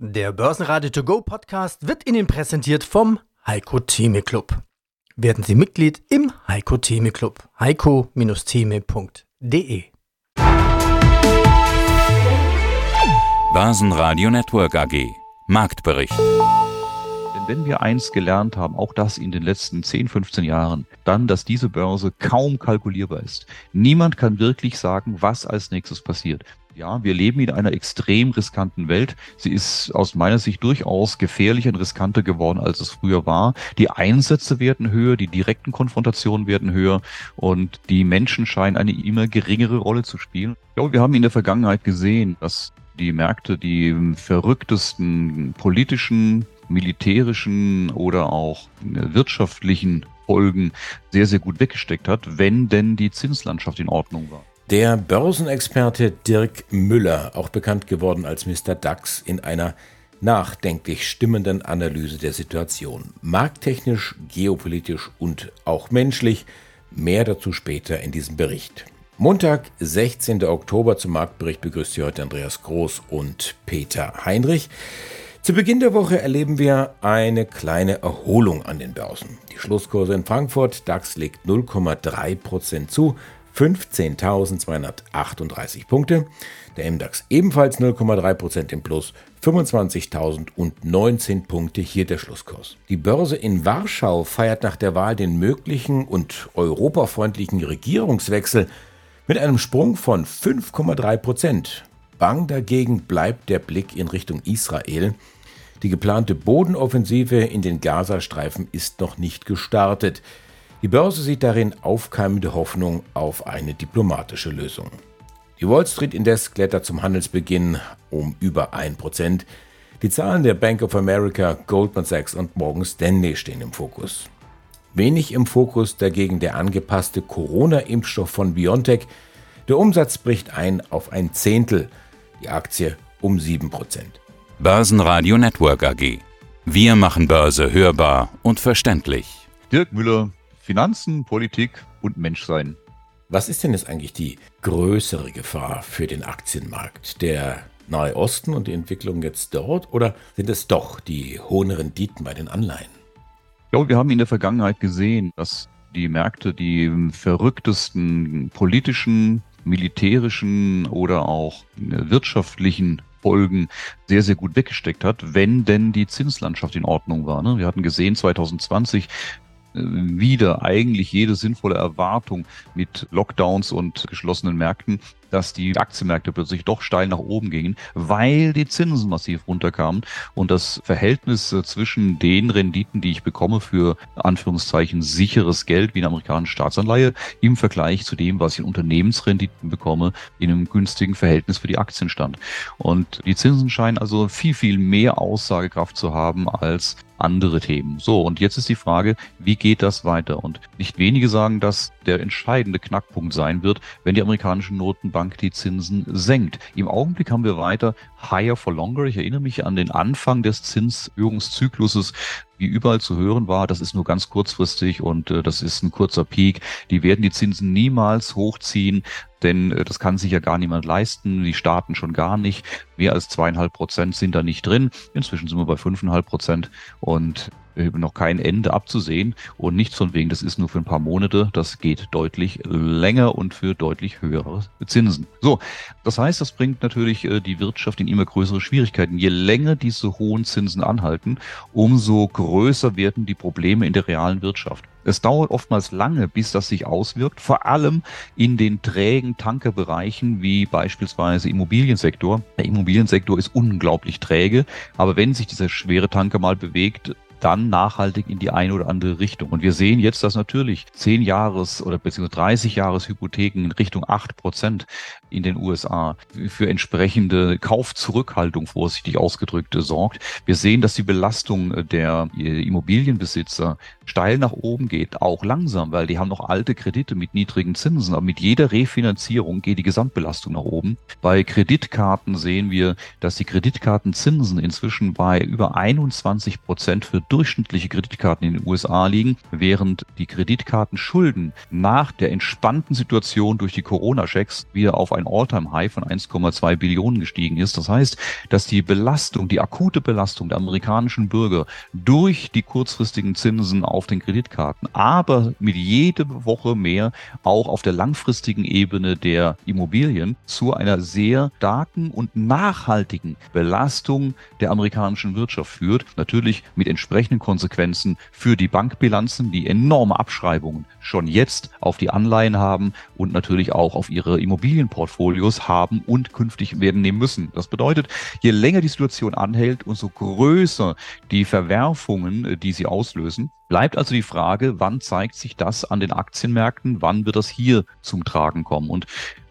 Der Börsenradio To Go Podcast wird Ihnen präsentiert vom Heiko Theme Club. Werden Sie Mitglied im Heiko Theme Club. heiko-theme.de Börsenradio Network AG Marktbericht. Denn wenn wir eins gelernt haben, auch das in den letzten 10, 15 Jahren, dann, dass diese Börse kaum kalkulierbar ist. Niemand kann wirklich sagen, was als nächstes passiert. Ja, wir leben in einer extrem riskanten Welt. Sie ist aus meiner Sicht durchaus gefährlicher und riskanter geworden, als es früher war. Die Einsätze werden höher, die direkten Konfrontationen werden höher und die Menschen scheinen eine immer geringere Rolle zu spielen. Ich glaube, wir haben in der Vergangenheit gesehen, dass die Märkte die verrücktesten politischen, militärischen oder auch wirtschaftlichen Folgen sehr, sehr gut weggesteckt hat, wenn denn die Zinslandschaft in Ordnung war. Der Börsenexperte Dirk Müller, auch bekannt geworden als Mr. DAX, in einer nachdenklich stimmenden Analyse der Situation. Markttechnisch, geopolitisch und auch menschlich. Mehr dazu später in diesem Bericht. Montag, 16. Oktober zum Marktbericht begrüßt Sie heute Andreas Groß und Peter Heinrich. Zu Beginn der Woche erleben wir eine kleine Erholung an den Börsen. Die Schlusskurse in Frankfurt, DAX legt 0,3% zu, 15.238 Punkte. Der MDAX ebenfalls 0,3% im Plus, 25.019 Punkte hier der Schlusskurs. Die Börse in Warschau feiert nach der Wahl den möglichen und europafreundlichen Regierungswechsel mit einem Sprung von 5,3%. Bang dagegen bleibt der Blick in Richtung Israel. Die geplante Bodenoffensive in den Gazastreifen ist noch nicht gestartet. Die Börse sieht darin aufkeimende Hoffnung auf eine diplomatische Lösung. Die Wall Street Index klettert zum Handelsbeginn um über 1%. Die Zahlen der Bank of America, Goldman Sachs und Morgan Stanley stehen im Fokus. Wenig im Fokus dagegen der angepasste Corona-Impfstoff von BioNTech. Der Umsatz bricht ein auf ein Zehntel, die Aktie um 7%. Börsenradio Network AG. Wir machen Börse hörbar und verständlich. Dirk Müller, Finanzen, Politik und Menschsein. Was ist denn jetzt eigentlich die größere Gefahr für den Aktienmarkt? Der Nahe Osten und die Entwicklung jetzt dort oder sind es doch die hohen Renditen bei den Anleihen? Ich glaube, wir haben in der Vergangenheit gesehen, dass die Märkte die verrücktesten politischen, militärischen oder auch wirtschaftlichen Folgen sehr, sehr gut weggesteckt hat, wenn denn die Zinslandschaft in Ordnung war. Ne? Wir hatten gesehen, 2020 wieder eigentlich jede sinnvolle Erwartung mit Lockdowns und geschlossenen Märkten, dass die Aktienmärkte plötzlich doch steil nach oben gingen, weil die Zinsen massiv runterkamen und das Verhältnis äh, zwischen den Renditen, die ich bekomme für Anführungszeichen sicheres Geld wie eine amerikanische Staatsanleihe im Vergleich zu dem, was ich in Unternehmensrenditen bekomme, in einem günstigen Verhältnis für die Aktien stand. Und die Zinsen scheinen also viel, viel mehr Aussagekraft zu haben als andere Themen. So, und jetzt ist die Frage, wie geht das weiter? Und nicht wenige sagen, dass der entscheidende Knackpunkt sein wird, wenn die amerikanische Notenbank die Zinsen senkt. Im Augenblick haben wir weiter higher for longer. Ich erinnere mich an den Anfang des Zinserhöhungszykluses wie überall zu hören war, das ist nur ganz kurzfristig und äh, das ist ein kurzer Peak. Die werden die Zinsen niemals hochziehen, denn äh, das kann sich ja gar niemand leisten, die Staaten schon gar nicht. Mehr als zweieinhalb Prozent sind da nicht drin. Inzwischen sind wir bei fünfeinhalb Prozent und noch kein Ende abzusehen und nichts von wegen, das ist nur für ein paar Monate, das geht deutlich länger und für deutlich höhere Zinsen. So, das heißt, das bringt natürlich äh, die Wirtschaft in immer größere Schwierigkeiten. Je länger diese hohen Zinsen anhalten, umso größer werden die Probleme in der realen Wirtschaft. Es dauert oftmals lange, bis das sich auswirkt, vor allem in den trägen Tankerbereichen wie beispielsweise Immobiliensektor. Der Immobiliensektor ist unglaublich träge, aber wenn sich dieser schwere Tanker mal bewegt, dann nachhaltig in die eine oder andere Richtung. Und wir sehen jetzt, dass natürlich 10 Jahres oder beziehungsweise 30 Jahres Hypotheken in Richtung 8 Prozent in den USA für entsprechende Kaufzurückhaltung vorsichtig ausgedrückt sorgt. Wir sehen, dass die Belastung der Immobilienbesitzer steil nach oben geht, auch langsam, weil die haben noch alte Kredite mit niedrigen Zinsen. Aber mit jeder Refinanzierung geht die Gesamtbelastung nach oben. Bei Kreditkarten sehen wir, dass die Kreditkartenzinsen inzwischen bei über 21 Prozent für durchschnittliche Kreditkarten in den USA liegen, während die Kreditkartenschulden nach der entspannten Situation durch die Corona-Checks wieder auf ein All-Time-High von 1,2 Billionen gestiegen ist. Das heißt, dass die Belastung, die akute Belastung der amerikanischen Bürger durch die kurzfristigen Zinsen auf den Kreditkarten, aber mit jede Woche mehr auch auf der langfristigen Ebene der Immobilien zu einer sehr starken und nachhaltigen Belastung der amerikanischen Wirtschaft führt. Natürlich mit entsprechenden Konsequenzen für die Bankbilanzen, die enorme Abschreibungen schon jetzt auf die Anleihen haben und natürlich auch auf ihre Immobilienportfolios haben und künftig werden nehmen müssen. Das bedeutet, je länger die Situation anhält, umso größer die Verwerfungen, die sie auslösen. Bleibt also die Frage, wann zeigt sich das an den Aktienmärkten, wann wird das hier zum Tragen kommen? Und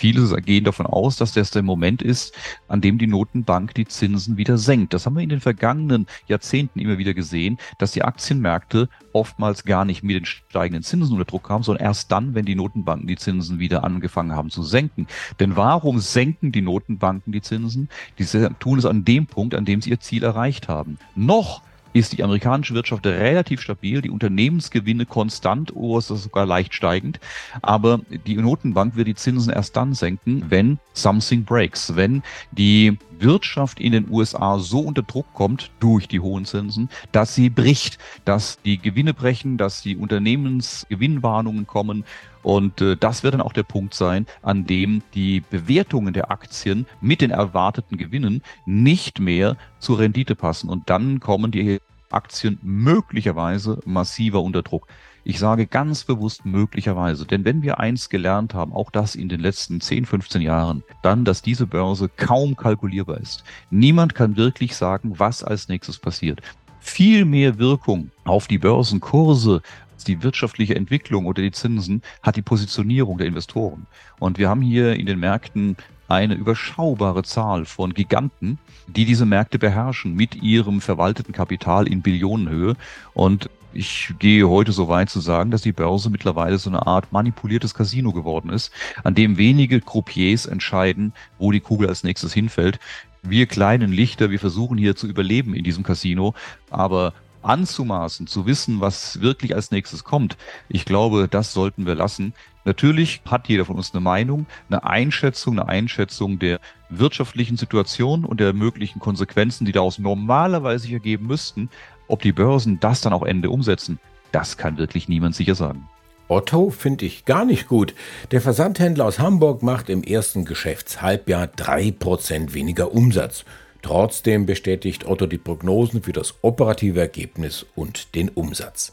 Viele gehen davon aus, dass das der Moment ist, an dem die Notenbank die Zinsen wieder senkt. Das haben wir in den vergangenen Jahrzehnten immer wieder gesehen, dass die Aktienmärkte oftmals gar nicht mit den steigenden Zinsen unter Druck kamen, sondern erst dann, wenn die Notenbanken die Zinsen wieder angefangen haben zu senken. Denn warum senken die Notenbanken die Zinsen? Diese tun es an dem Punkt, an dem sie ihr Ziel erreicht haben. Noch ist die amerikanische Wirtschaft relativ stabil, die Unternehmensgewinne konstant oder sogar leicht steigend. Aber die Notenbank wird die Zinsen erst dann senken, wenn something breaks, wenn die Wirtschaft in den USA so unter Druck kommt durch die hohen Zinsen, dass sie bricht, dass die Gewinne brechen, dass die Unternehmensgewinnwarnungen kommen und äh, das wird dann auch der Punkt sein, an dem die Bewertungen der Aktien mit den erwarteten Gewinnen nicht mehr zur Rendite passen. Und dann kommen die Aktien möglicherweise massiver unter Druck. Ich sage ganz bewusst möglicherweise, denn wenn wir eins gelernt haben, auch das in den letzten 10, 15 Jahren, dann, dass diese Börse kaum kalkulierbar ist. Niemand kann wirklich sagen, was als nächstes passiert. Viel mehr Wirkung auf die Börsenkurse die wirtschaftliche Entwicklung oder die Zinsen hat die Positionierung der Investoren. Und wir haben hier in den Märkten eine überschaubare Zahl von Giganten, die diese Märkte beherrschen mit ihrem verwalteten Kapital in Billionenhöhe. Und ich gehe heute so weit zu sagen, dass die Börse mittlerweile so eine Art manipuliertes Casino geworden ist, an dem wenige Croupiers entscheiden, wo die Kugel als nächstes hinfällt. Wir kleinen Lichter, wir versuchen hier zu überleben in diesem Casino, aber anzumaßen, zu wissen, was wirklich als nächstes kommt, ich glaube, das sollten wir lassen. Natürlich hat jeder von uns eine Meinung, eine Einschätzung, eine Einschätzung der wirtschaftlichen Situation und der möglichen Konsequenzen, die daraus normalerweise sich ergeben müssten. Ob die Börsen das dann auch Ende umsetzen, das kann wirklich niemand sicher sagen. Otto finde ich gar nicht gut. Der Versandhändler aus Hamburg macht im ersten Geschäftshalbjahr 3% weniger Umsatz. Trotzdem bestätigt Otto die Prognosen für das operative Ergebnis und den Umsatz.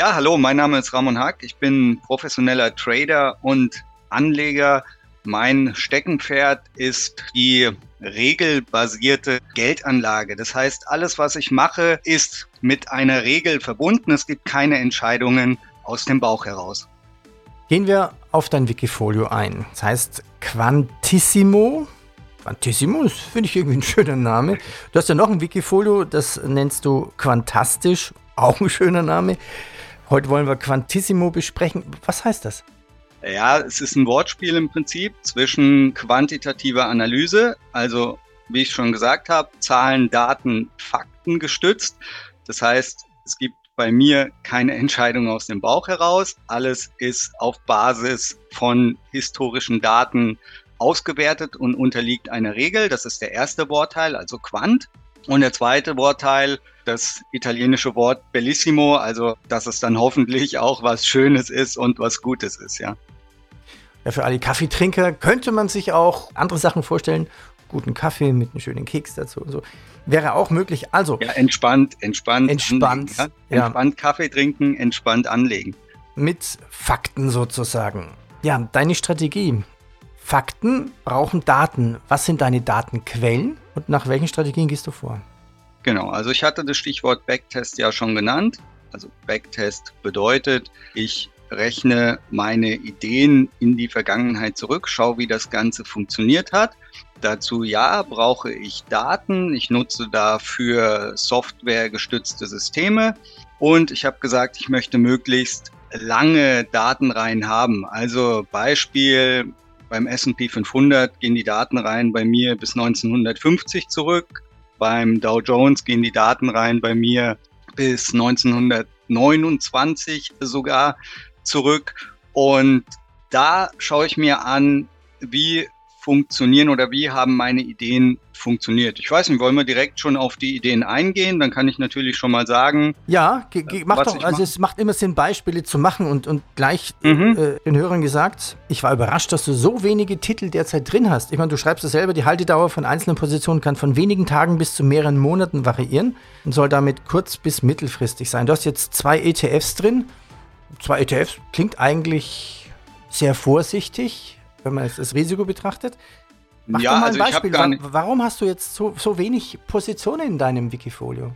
Ja, hallo, mein Name ist Ramon Hack. Ich bin professioneller Trader und Anleger. Mein Steckenpferd ist die regelbasierte Geldanlage. Das heißt, alles, was ich mache, ist mit einer Regel verbunden. Es gibt keine Entscheidungen aus dem Bauch heraus. Gehen wir auf dein Wikifolio ein. Das heißt Quantissimo. Quantissimo, das finde ich irgendwie ein schöner Name. Du hast ja noch ein Wikifolio, das nennst du Quantastisch auch ein schöner Name. Heute wollen wir Quantissimo besprechen. Was heißt das? Ja, es ist ein Wortspiel im Prinzip zwischen quantitativer Analyse, also wie ich schon gesagt habe, Zahlen, Daten, Fakten gestützt. Das heißt, es gibt bei mir keine Entscheidung aus dem Bauch heraus. Alles ist auf Basis von historischen Daten ausgewertet und unterliegt einer Regel. Das ist der erste Wortteil, also Quant. Und der zweite Wortteil, das italienische Wort bellissimo, also dass es dann hoffentlich auch was Schönes ist und was Gutes ist, ja. Ja, für alle Kaffeetrinker könnte man sich auch andere Sachen vorstellen. Guten Kaffee mit einem schönen Keks dazu und so. Wäre auch möglich. Also. Ja, entspannt, entspannt. Entspannt. Anlegen, ja? Entspannt ja. Kaffee trinken, entspannt anlegen. Mit Fakten sozusagen. Ja, deine Strategie. Fakten brauchen Daten. Was sind deine Datenquellen und nach welchen Strategien gehst du vor? Genau, also ich hatte das Stichwort Backtest ja schon genannt. Also Backtest bedeutet, ich rechne meine Ideen in die Vergangenheit zurück, schaue, wie das Ganze funktioniert hat. Dazu ja, brauche ich Daten. Ich nutze dafür softwaregestützte Systeme. Und ich habe gesagt, ich möchte möglichst lange Datenreihen haben. Also Beispiel, beim S&P 500 gehen die Datenreihen bei mir bis 1950 zurück. Beim Dow Jones gehen die Datenreihen bei mir bis 1929 sogar zurück. Und da schaue ich mir an, wie funktionieren oder wie haben meine Ideen funktioniert. Ich weiß nicht, wollen wir direkt schon auf die Ideen eingehen? Dann kann ich natürlich schon mal sagen. Ja, mach doch. Also es macht immer Sinn, Beispiele zu machen und, und gleich mhm. äh, den Hörern gesagt, ich war überrascht, dass du so wenige Titel derzeit drin hast. Ich meine, du schreibst es selber, die Haltedauer von einzelnen Positionen kann von wenigen Tagen bis zu mehreren Monaten variieren und soll damit kurz- bis mittelfristig sein. Du hast jetzt zwei ETFs drin. Zwei ETFs klingt eigentlich sehr vorsichtig wenn man das Risiko betrachtet. Mach ja, doch mal ein also Beispiel. Warum hast du jetzt so, so wenig Positionen in deinem Wikifolio?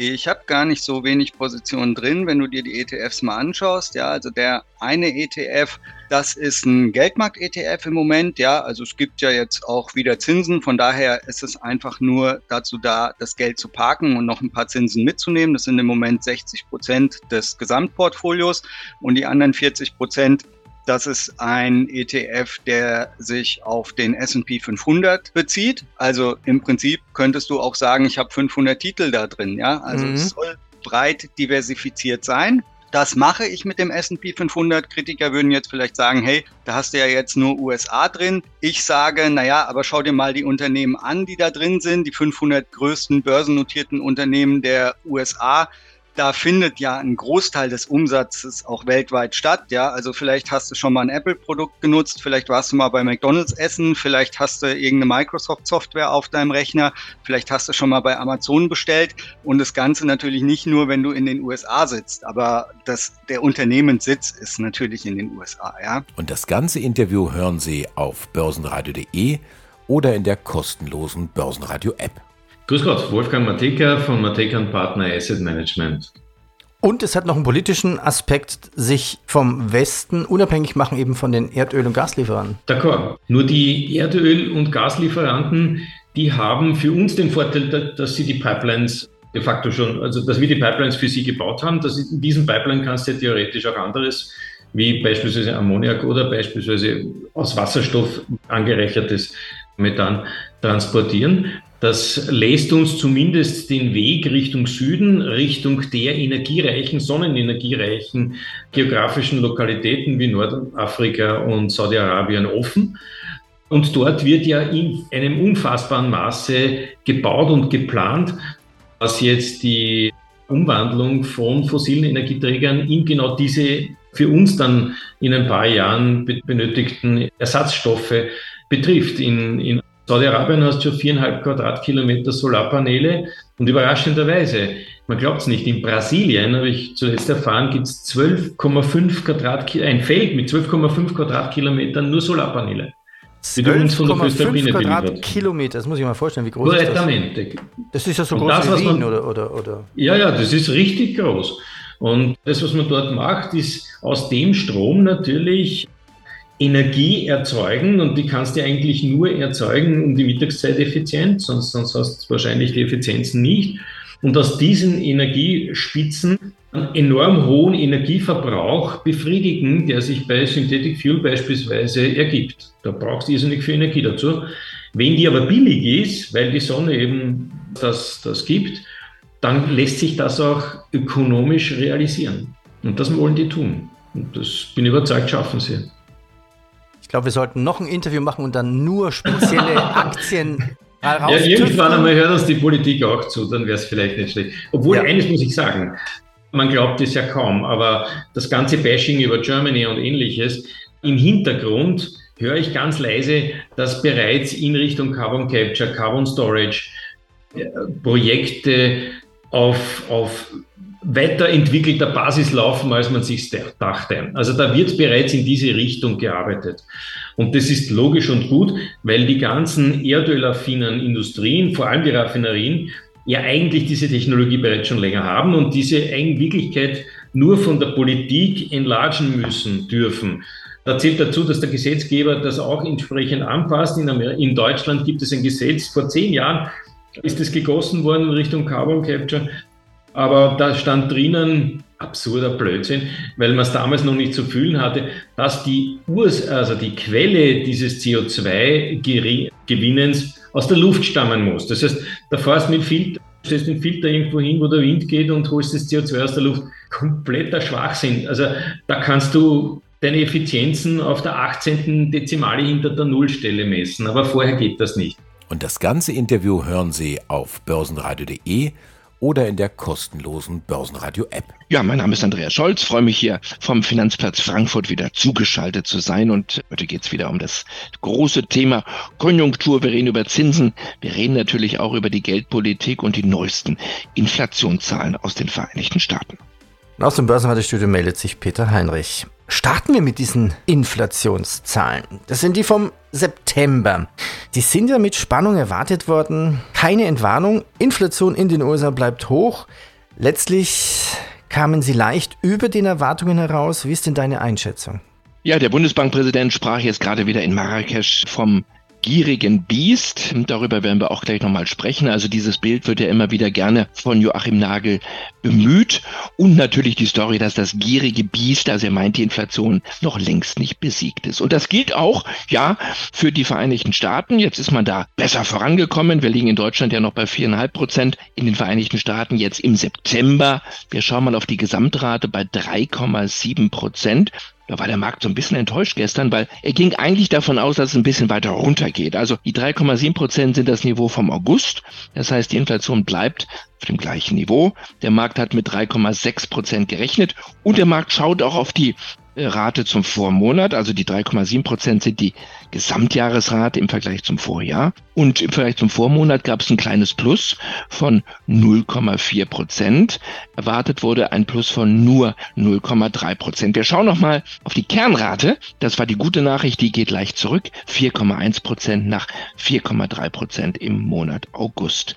Ich habe gar nicht so wenig Positionen drin, wenn du dir die ETFs mal anschaust. Ja, also der eine ETF, das ist ein Geldmarkt-ETF im Moment. Ja, also es gibt ja jetzt auch wieder Zinsen. Von daher ist es einfach nur dazu da, das Geld zu parken und noch ein paar Zinsen mitzunehmen. Das sind im Moment 60 Prozent des Gesamtportfolios und die anderen 40 Prozent das ist ein ETF, der sich auf den S&P 500 bezieht. Also im Prinzip könntest du auch sagen, ich habe 500 Titel da drin. Ja, also mhm. es soll breit diversifiziert sein. Das mache ich mit dem S&P 500. Kritiker würden jetzt vielleicht sagen, hey, da hast du ja jetzt nur USA drin. Ich sage, naja, aber schau dir mal die Unternehmen an, die da drin sind. Die 500 größten börsennotierten Unternehmen der USA da findet ja ein Großteil des Umsatzes auch weltweit statt. Ja, also vielleicht hast du schon mal ein Apple-Produkt genutzt, vielleicht warst du mal bei McDonald's essen, vielleicht hast du irgendeine Microsoft-Software auf deinem Rechner, vielleicht hast du schon mal bei Amazon bestellt und das Ganze natürlich nicht nur, wenn du in den USA sitzt, aber das, der Unternehmenssitz ist natürlich in den USA. Ja. Und das ganze Interview hören Sie auf börsenradio.de oder in der kostenlosen Börsenradio-App. Grüß Gott, Wolfgang Mateka von Mateka Partner Asset Management. Und es hat noch einen politischen Aspekt, sich vom Westen unabhängig machen, eben von den Erdöl- und Gaslieferanten. D'accord. Nur die Erdöl- und Gaslieferanten, die haben für uns den Vorteil, dass sie die Pipelines de facto schon, also dass wir die Pipelines für sie gebaut haben. Dass in diesen Pipeline kannst du ja theoretisch auch anderes, wie beispielsweise Ammoniak oder beispielsweise aus Wasserstoff angereichertes Methan transportieren. Das lässt uns zumindest den Weg Richtung Süden, Richtung der energiereichen, sonnenenergiereichen geografischen Lokalitäten wie Nordafrika und Saudi-Arabien offen. Und dort wird ja in einem unfassbaren Maße gebaut und geplant, was jetzt die Umwandlung von fossilen Energieträgern in genau diese für uns dann in ein paar Jahren benötigten Ersatzstoffe betrifft. In, in Saudi-Arabien hast schon viereinhalb Quadratkilometer Solarpaneele und überraschenderweise, man glaubt es nicht, in Brasilien, habe ich zuletzt erfahren, gibt es 12,5 Quadratkilometer, ein Feld mit 12,5 Quadratkilometern nur Solarpaneele. 12,5 Quadratkilometer, das muss ich mir mal vorstellen, wie groß ist das? Das ist ja so groß das, wie Wien, man, oder, oder, oder? Ja, ja, das ist richtig groß. Und das, was man dort macht, ist aus dem Strom natürlich Energie erzeugen und die kannst du eigentlich nur erzeugen um die Mittagszeit effizient, sonst, sonst hast du wahrscheinlich die Effizienzen nicht. Und aus diesen Energiespitzen einen enorm hohen Energieverbrauch befriedigen, der sich bei Synthetic Fuel beispielsweise ergibt. Da brauchst du irrsinnig viel Energie dazu. Wenn die aber billig ist, weil die Sonne eben das, das gibt, dann lässt sich das auch ökonomisch realisieren. Und das wollen die tun. Und das bin ich überzeugt, schaffen sie. Ich glaube, wir sollten noch ein Interview machen und dann nur spezielle Aktien ja, irgendwann einmal hört uns die Politik auch zu, dann wäre es vielleicht nicht schlecht. Obwohl, ja. eines muss ich sagen, man glaubt es ja kaum, aber das ganze Bashing über Germany und ähnliches, im Hintergrund höre ich ganz leise, dass bereits in Richtung Carbon Capture, Carbon Storage äh, Projekte auf, auf weiterentwickelter Basis laufen, als man sich dachte. Also da wird bereits in diese Richtung gearbeitet. Und das ist logisch und gut, weil die ganzen erdölaffinen Industrien, vor allem die Raffinerien, ja eigentlich diese Technologie bereits schon länger haben und diese Wirklichkeit nur von der Politik enlargen müssen dürfen. Da zählt dazu, dass der Gesetzgeber das auch entsprechend anpasst. In, in Deutschland gibt es ein Gesetz, vor zehn Jahren ist es gegossen worden in Richtung Carbon Capture, aber da stand drinnen, absurder Blödsinn, weil man es damals noch nicht zu fühlen hatte, dass die Urs, also die Quelle dieses CO2-Gewinnens aus der Luft stammen muss. Das heißt, da fährst mit Filter, stellst den Filter irgendwo hin, wo der Wind geht und holst das CO2 aus der Luft. Kompletter Schwachsinn. Also da kannst du deine Effizienzen auf der 18. Dezimale hinter der Nullstelle messen, aber vorher geht das nicht. Und das ganze Interview hören Sie auf börsenradio.de oder in der kostenlosen Börsenradio-App. Ja, mein Name ist Andreas Scholz, freue mich hier vom Finanzplatz Frankfurt wieder zugeschaltet zu sein und heute geht es wieder um das große Thema Konjunktur. Wir reden über Zinsen, wir reden natürlich auch über die Geldpolitik und die neuesten Inflationszahlen aus den Vereinigten Staaten. Aus dem Börsenradio-Studio meldet sich Peter Heinrich. Starten wir mit diesen Inflationszahlen. Das sind die vom September. Die sind ja mit Spannung erwartet worden. Keine Entwarnung. Inflation in den USA bleibt hoch. Letztlich kamen sie leicht über den Erwartungen heraus. Wie ist denn deine Einschätzung? Ja, der Bundesbankpräsident sprach jetzt gerade wieder in Marrakesch vom gierigen Biest. Darüber werden wir auch gleich nochmal sprechen. Also dieses Bild wird ja immer wieder gerne von Joachim Nagel bemüht. Und natürlich die Story, dass das gierige Biest, also er meint die Inflation, noch längst nicht besiegt ist. Und das gilt auch, ja, für die Vereinigten Staaten. Jetzt ist man da besser vorangekommen. Wir liegen in Deutschland ja noch bei viereinhalb Prozent. In den Vereinigten Staaten jetzt im September. Wir schauen mal auf die Gesamtrate bei 3,7 Prozent. Da war der Markt so ein bisschen enttäuscht gestern, weil er ging eigentlich davon aus, dass es ein bisschen weiter runtergeht. Also die 3,7 Prozent sind das Niveau vom August. Das heißt, die Inflation bleibt auf dem gleichen Niveau. Der Markt hat mit 3,6 Prozent gerechnet und der Markt schaut auch auf die äh, Rate zum Vormonat, also die 3,7 Prozent sind die Gesamtjahresrate im Vergleich zum Vorjahr. Und im Vergleich zum Vormonat gab es ein kleines Plus von 0,4 Prozent. Erwartet wurde ein Plus von nur 0,3 Prozent. Wir schauen nochmal auf die Kernrate. Das war die gute Nachricht, die geht leicht zurück. 4,1 Prozent nach 4,3 Prozent im Monat August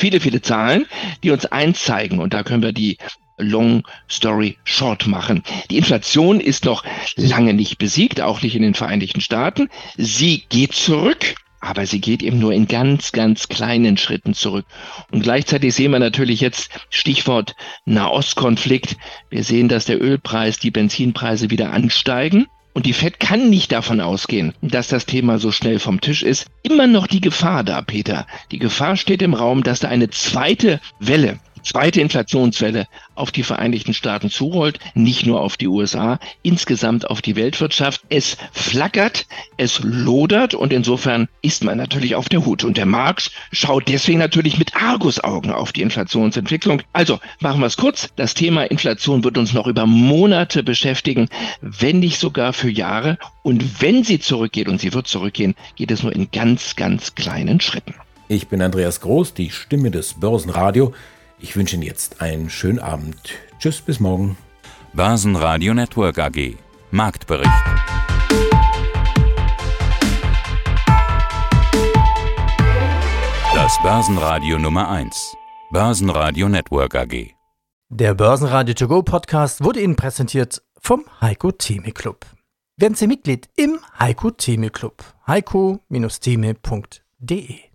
viele, viele Zahlen, die uns eins zeigen. Und da können wir die Long Story Short machen. Die Inflation ist noch lange nicht besiegt, auch nicht in den Vereinigten Staaten. Sie geht zurück. Aber sie geht eben nur in ganz, ganz kleinen Schritten zurück. Und gleichzeitig sehen wir natürlich jetzt Stichwort Nahostkonflikt. Wir sehen, dass der Ölpreis, die Benzinpreise wieder ansteigen. Und die Fed kann nicht davon ausgehen, dass das Thema so schnell vom Tisch ist. Immer noch die Gefahr da, Peter. Die Gefahr steht im Raum, dass da eine zweite Welle zweite Inflationswelle auf die Vereinigten Staaten zurollt, nicht nur auf die USA, insgesamt auf die Weltwirtschaft. Es flackert, es lodert und insofern ist man natürlich auf der Hut. Und der Marx schaut deswegen natürlich mit Argusaugen auf die Inflationsentwicklung. Also machen wir es kurz. Das Thema Inflation wird uns noch über Monate beschäftigen, wenn nicht sogar für Jahre. Und wenn sie zurückgeht, und sie wird zurückgehen, geht es nur in ganz, ganz kleinen Schritten. Ich bin Andreas Groß, die Stimme des Börsenradio. Ich wünsche Ihnen jetzt einen schönen Abend. Tschüss, bis morgen. Börsenradio Network AG. Marktbericht. Das Börsenradio Nummer 1. Börsenradio Network AG. Der Börsenradio To Go Podcast wurde Ihnen präsentiert vom Heiko Theme Club. Werden Sie Mitglied im Heiko Theme Club. heiko-theme.de